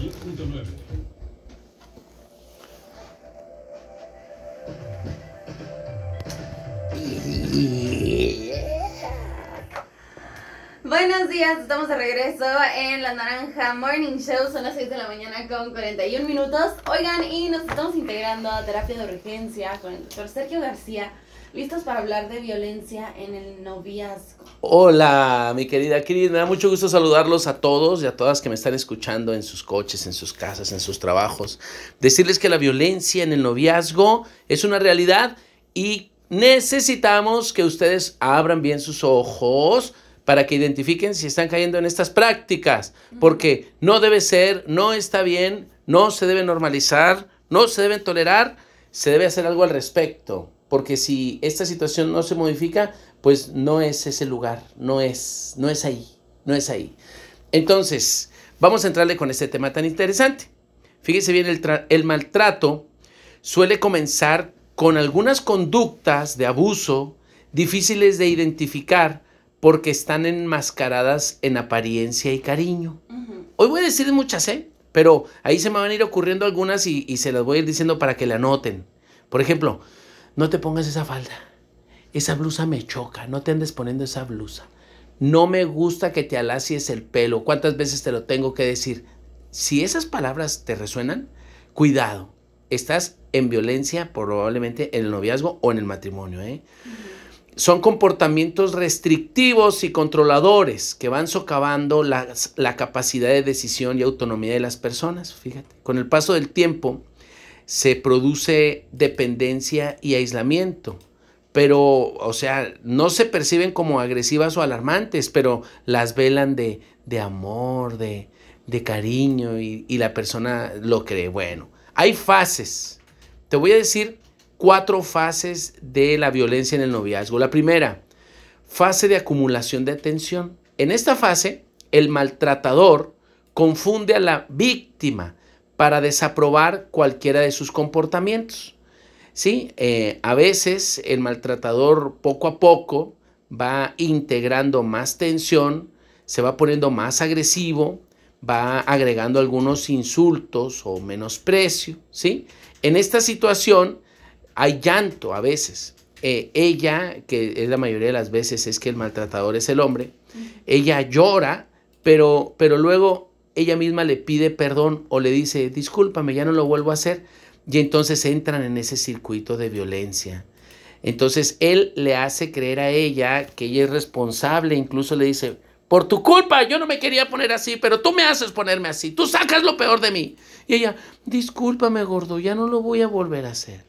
100.9. Buenos días, estamos de regreso en la Naranja Morning Show. Son las 6 de la mañana con 41 minutos. Oigan, y nos estamos integrando a terapia de urgencia con el doctor Sergio García. Listos para hablar de violencia en el noviazgo. Hola, mi querida Cris. Me da mucho gusto saludarlos a todos y a todas que me están escuchando en sus coches, en sus casas, en sus trabajos. Decirles que la violencia en el noviazgo es una realidad y necesitamos que ustedes abran bien sus ojos para que identifiquen si están cayendo en estas prácticas, porque no debe ser, no está bien, no se debe normalizar, no se deben tolerar, se debe hacer algo al respecto, porque si esta situación no se modifica, pues no es ese lugar, no es, no es ahí, no es ahí. Entonces, vamos a entrarle con este tema tan interesante. Fíjese bien, el, el maltrato suele comenzar con algunas conductas de abuso difíciles de identificar, porque están enmascaradas en apariencia y cariño. Hoy voy a decir muchas, ¿eh? Pero ahí se me van a ir ocurriendo algunas y, y, se las voy a ir diciendo para que la anoten. Por ejemplo, no te pongas esa falda. Esa blusa me choca. No te andes poniendo esa blusa. No me gusta que te alacies el pelo. ¿Cuántas veces te lo tengo que decir? Si esas palabras te resuenan, cuidado. Estás en violencia probablemente en el noviazgo o en el matrimonio, ¿eh? Son comportamientos restrictivos y controladores que van socavando la, la, capacidad de decisión y autonomía de las personas. Fíjate, con el paso del tiempo se produce dependencia y aislamiento, pero, o sea, no se perciben como agresivas o alarmantes, pero las velan de, de amor, de, de cariño y, y la persona lo cree. Bueno, hay fases. Te voy a decir cuatro fases de la violencia en el noviazgo. La primera, fase de acumulación de atención. En esta fase, el maltratador confunde a la víctima para desaprobar cualquiera de sus comportamientos. ¿Sí? Eh, a veces el maltratador poco a poco va integrando más tensión, se va poniendo más agresivo, va agregando algunos insultos o menosprecio. ¿sí? En esta situación, hay llanto a veces. Eh, ella, que es la mayoría de las veces es que el maltratador es el hombre, ella llora, pero, pero luego ella misma le pide perdón o le dice, discúlpame, ya no lo vuelvo a hacer. Y entonces entran en ese circuito de violencia. Entonces él le hace creer a ella que ella es responsable, incluso le dice, por tu culpa, yo no me quería poner así, pero tú me haces ponerme así, tú sacas lo peor de mí. Y ella, discúlpame gordo, ya no lo voy a volver a hacer.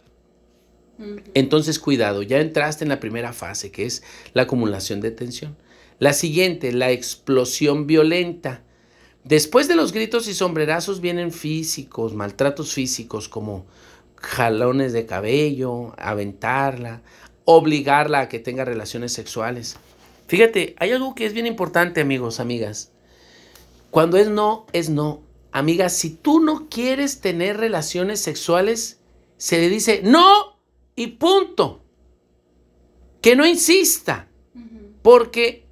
Entonces, cuidado, ya entraste en la primera fase, que es la acumulación de tensión. La siguiente, la explosión violenta. Después de los gritos y sombrerazos vienen físicos, maltratos físicos como jalones de cabello, aventarla, obligarla a que tenga relaciones sexuales. Fíjate, hay algo que es bien importante, amigos, amigas. Cuando es no, es no. Amigas, si tú no quieres tener relaciones sexuales, se le dice no y punto. Que no insista, porque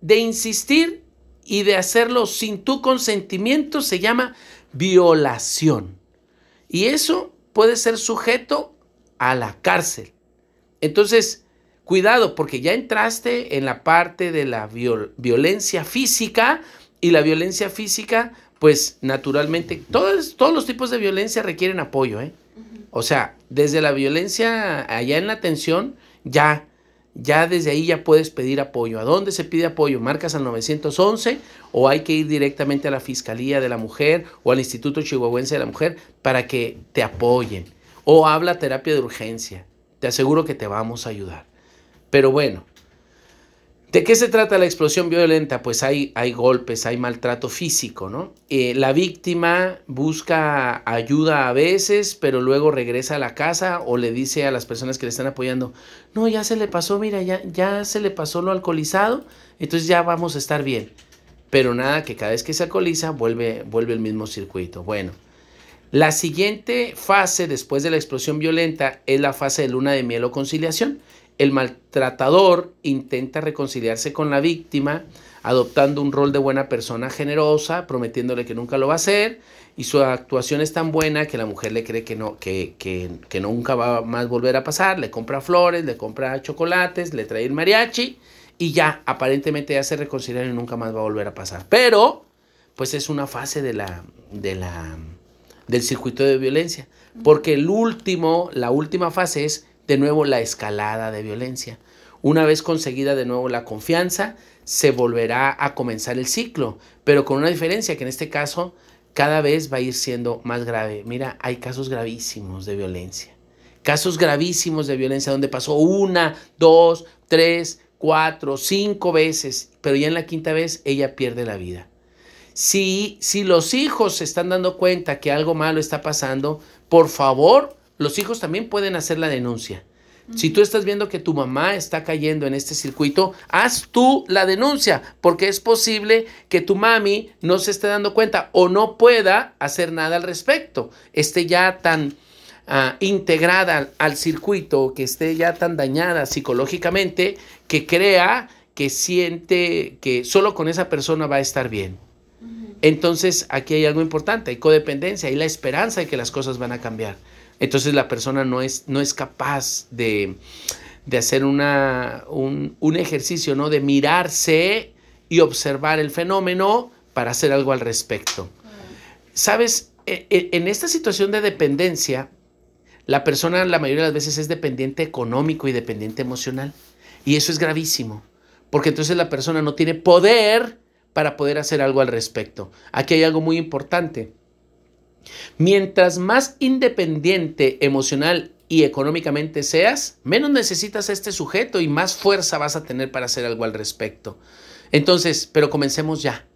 de insistir y de hacerlo sin tu consentimiento se llama violación. Y eso puede ser sujeto a la cárcel. Entonces, cuidado, porque ya entraste en la parte de la violencia física y la violencia física, pues naturalmente, todos, todos los tipos de violencia requieren apoyo, ¿eh? O sea, desde la violencia allá en la atención, ya, ya desde ahí ya puedes pedir apoyo. ¿A dónde se pide apoyo? Marcas al 911 o hay que ir directamente a la Fiscalía de la Mujer o al Instituto Chihuahuense de la Mujer para que te apoyen. O habla terapia de urgencia. Te aseguro que te vamos a ayudar. Pero bueno, ¿De qué se trata la explosión violenta? Pues hay, hay golpes, hay maltrato físico, ¿no? Eh, la víctima busca ayuda a veces, pero luego regresa a la casa o le dice a las personas que le están apoyando, no, ya se le pasó, mira, ya, ya se le pasó lo alcoholizado, entonces ya vamos a estar bien. Pero nada, que cada vez que se alcoholiza vuelve, vuelve el mismo circuito. Bueno, la siguiente fase después de la explosión violenta es la fase de luna de miel o conciliación. El maltratador intenta reconciliarse con la víctima, adoptando un rol de buena persona generosa, prometiéndole que nunca lo va a hacer, y su actuación es tan buena que la mujer le cree que, no, que, que, que nunca va a más volver a pasar, le compra flores, le compra chocolates, le trae el mariachi, y ya, aparentemente ya se reconciliaron y nunca más va a volver a pasar. Pero, pues es una fase de la, de la, del circuito de violencia, porque el último, la última fase es de nuevo la escalada de violencia. Una vez conseguida de nuevo la confianza, se volverá a comenzar el ciclo, pero con una diferencia que en este caso cada vez va a ir siendo más grave. Mira, hay casos gravísimos de violencia. Casos gravísimos de violencia donde pasó una, dos, tres, cuatro, cinco veces, pero ya en la quinta vez ella pierde la vida. Si, si los hijos se están dando cuenta que algo malo está pasando, por favor, los hijos también pueden hacer la denuncia. Si tú estás viendo que tu mamá está cayendo en este circuito, haz tú la denuncia, porque es posible que tu mami no se esté dando cuenta o no pueda hacer nada al respecto, esté ya tan uh, integrada al circuito, que esté ya tan dañada psicológicamente, que crea que siente que solo con esa persona va a estar bien. Entonces aquí hay algo importante, hay codependencia, hay la esperanza de que las cosas van a cambiar. Entonces la persona no es, no es capaz de, hacer una, un, ejercicio, ¿no? De mirarse y observar el fenómeno para hacer algo al respecto. Sabes, e, e, en esta situación de dependencia, la persona la mayoría de las veces es dependiente económico y dependiente emocional. Y eso es gravísimo, porque entonces la persona no tiene poder para poder hacer algo al respecto. Aquí hay algo muy importante. Mientras más independiente emocional y económicamente seas, menos necesitas a este sujeto y más fuerza vas a tener para hacer algo al respecto. Entonces, pero comencemos ya.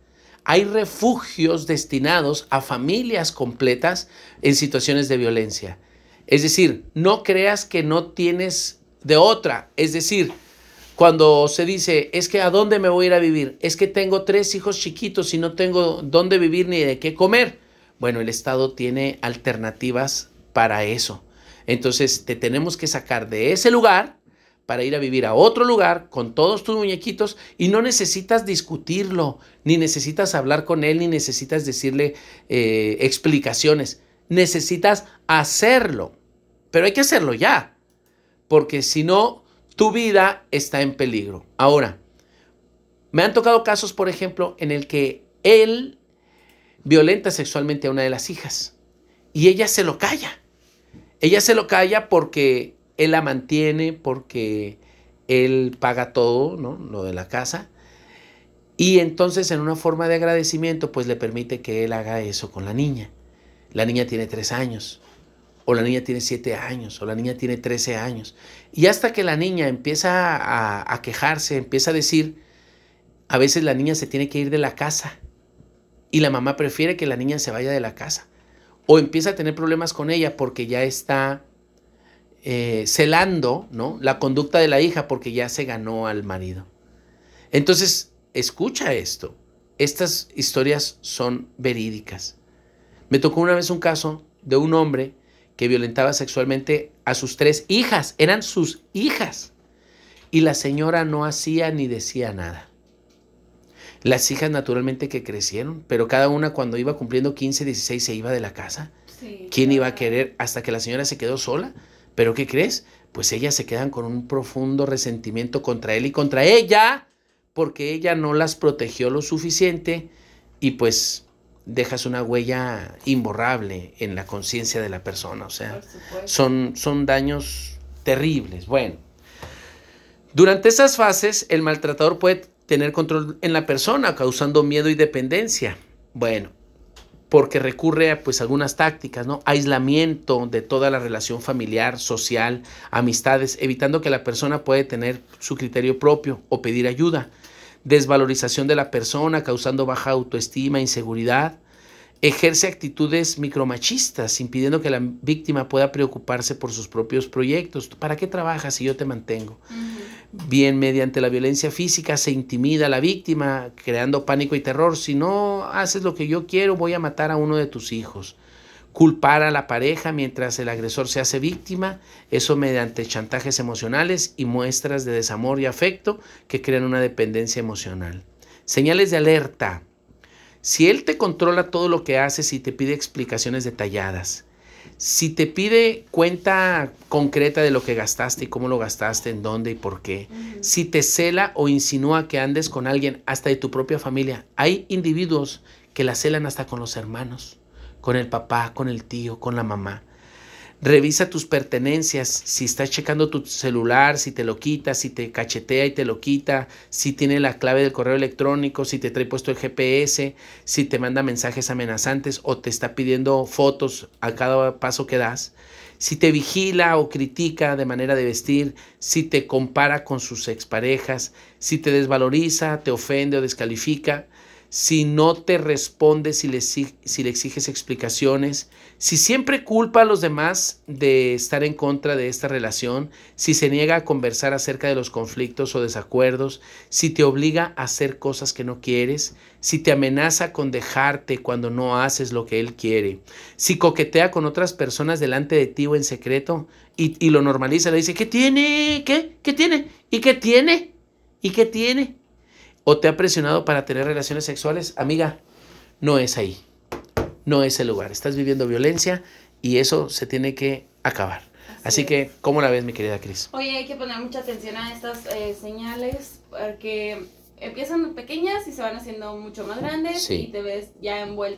Hay refugios destinados a familias completas en situaciones de violencia. Es decir, no creas que no tienes de otra. Es decir, cuando se dice, es que a dónde me voy a ir a vivir, es que tengo tres hijos chiquitos y no tengo dónde vivir ni de qué comer. Bueno, el Estado tiene alternativas para eso. Entonces te tenemos que sacar de ese lugar para ir a vivir a otro lugar con todos tus muñequitos y no necesitas discutirlo, ni necesitas hablar con él, ni necesitas decirle eh, explicaciones. Necesitas hacerlo. Pero hay que hacerlo ya, porque si no, tu vida está en peligro. Ahora, me han tocado casos, por ejemplo, en el que él violenta sexualmente a una de las hijas. Y ella se lo calla. Ella se lo calla porque él la mantiene, porque él paga todo, ¿no? Lo de la casa. Y entonces en una forma de agradecimiento, pues le permite que él haga eso con la niña. La niña tiene tres años, o la niña tiene siete años, o la niña tiene trece años. Y hasta que la niña empieza a, a quejarse, empieza a decir, a veces la niña se tiene que ir de la casa y la mamá prefiere que la niña se vaya de la casa. O empieza a tener problemas con ella porque ya está eh, celando ¿no? la conducta de la hija porque ya se ganó al marido. Entonces, escucha esto. Estas historias son verídicas. Me tocó una vez un caso de un hombre que violentaba sexualmente a sus tres hijas. Eran sus hijas. Y la señora no hacía ni decía nada. Las hijas naturalmente que crecieron, pero cada una cuando iba cumpliendo 15, 16 se iba de la casa. ¿Quién iba a querer hasta que la señora se quedó sola? ¿Pero qué crees? Pues ellas se quedan con un profundo resentimiento contra él y contra ella, porque ella no las protegió lo suficiente y pues dejas una huella imborrable en la conciencia de la persona. O sea, son, son daños terribles. Bueno, durante esas fases el maltratador puede tener control en la persona, causando miedo y dependencia. Bueno, porque recurre a pues algunas tácticas, ¿no? Aislamiento de toda la relación familiar, social, amistades, evitando que la persona pueda tener su criterio propio o pedir ayuda. Desvalorización de la persona, causando baja autoestima, inseguridad. Ejerce actitudes micromachistas, impidiendo que la víctima pueda preocuparse por sus propios proyectos. ¿Para qué trabajas si yo te mantengo? Bien mediante la violencia física se intimida a la víctima, creando pánico y terror. Si no haces lo que yo quiero, voy a matar a uno de tus hijos. culpar a la pareja mientras el agresor se hace víctima, eso mediante chantajes emocionales y muestras de desamor y afecto que crean una dependencia emocional. Señales de alerta. Si él te controla todo lo que haces y te pide explicaciones detalladas, si te pide cuenta concreta de lo que gastaste y cómo lo gastaste, en dónde y por qué, si te cela o insinúa que andes con alguien hasta de tu propia familia, hay individuos que la celan hasta con los hermanos, con el papá, con el tío, con la mamá. Revisa tus pertenencias, si estás checando tu celular, si te lo quita, si te cachetea y te lo quita, si tiene la clave del correo electrónico, si te trae puesto el GPS, si te manda mensajes amenazantes o te está pidiendo fotos a cada paso que das, si te vigila o critica de manera de vestir, si te compara con sus exparejas, si te desvaloriza, te ofende o descalifica, si no te responde, si le, si le exiges explicaciones, si siempre culpa a los demás de estar en contra de esta relación, si se niega a conversar acerca de los conflictos o desacuerdos, si te obliga a hacer cosas que no quieres, si te amenaza con dejarte cuando no haces lo que él quiere, si coquetea con otras personas delante de ti o en secreto y, y lo normaliza, le dice, ¿qué tiene? ¿Qué? ¿Qué tiene? ¿Y qué tiene? ¿Y qué tiene? O te ha presionado para tener relaciones sexuales, amiga, no es ahí. No es el lugar. Estás viviendo violencia y eso se tiene que acabar. Así, que, ¿cómo la ves, mi querida Cris? Oye, hay que poner mucha atención a estas eh, señales porque empiezan pequeñas y se van haciendo mucho más grandes Sí. y te ves ya envuelta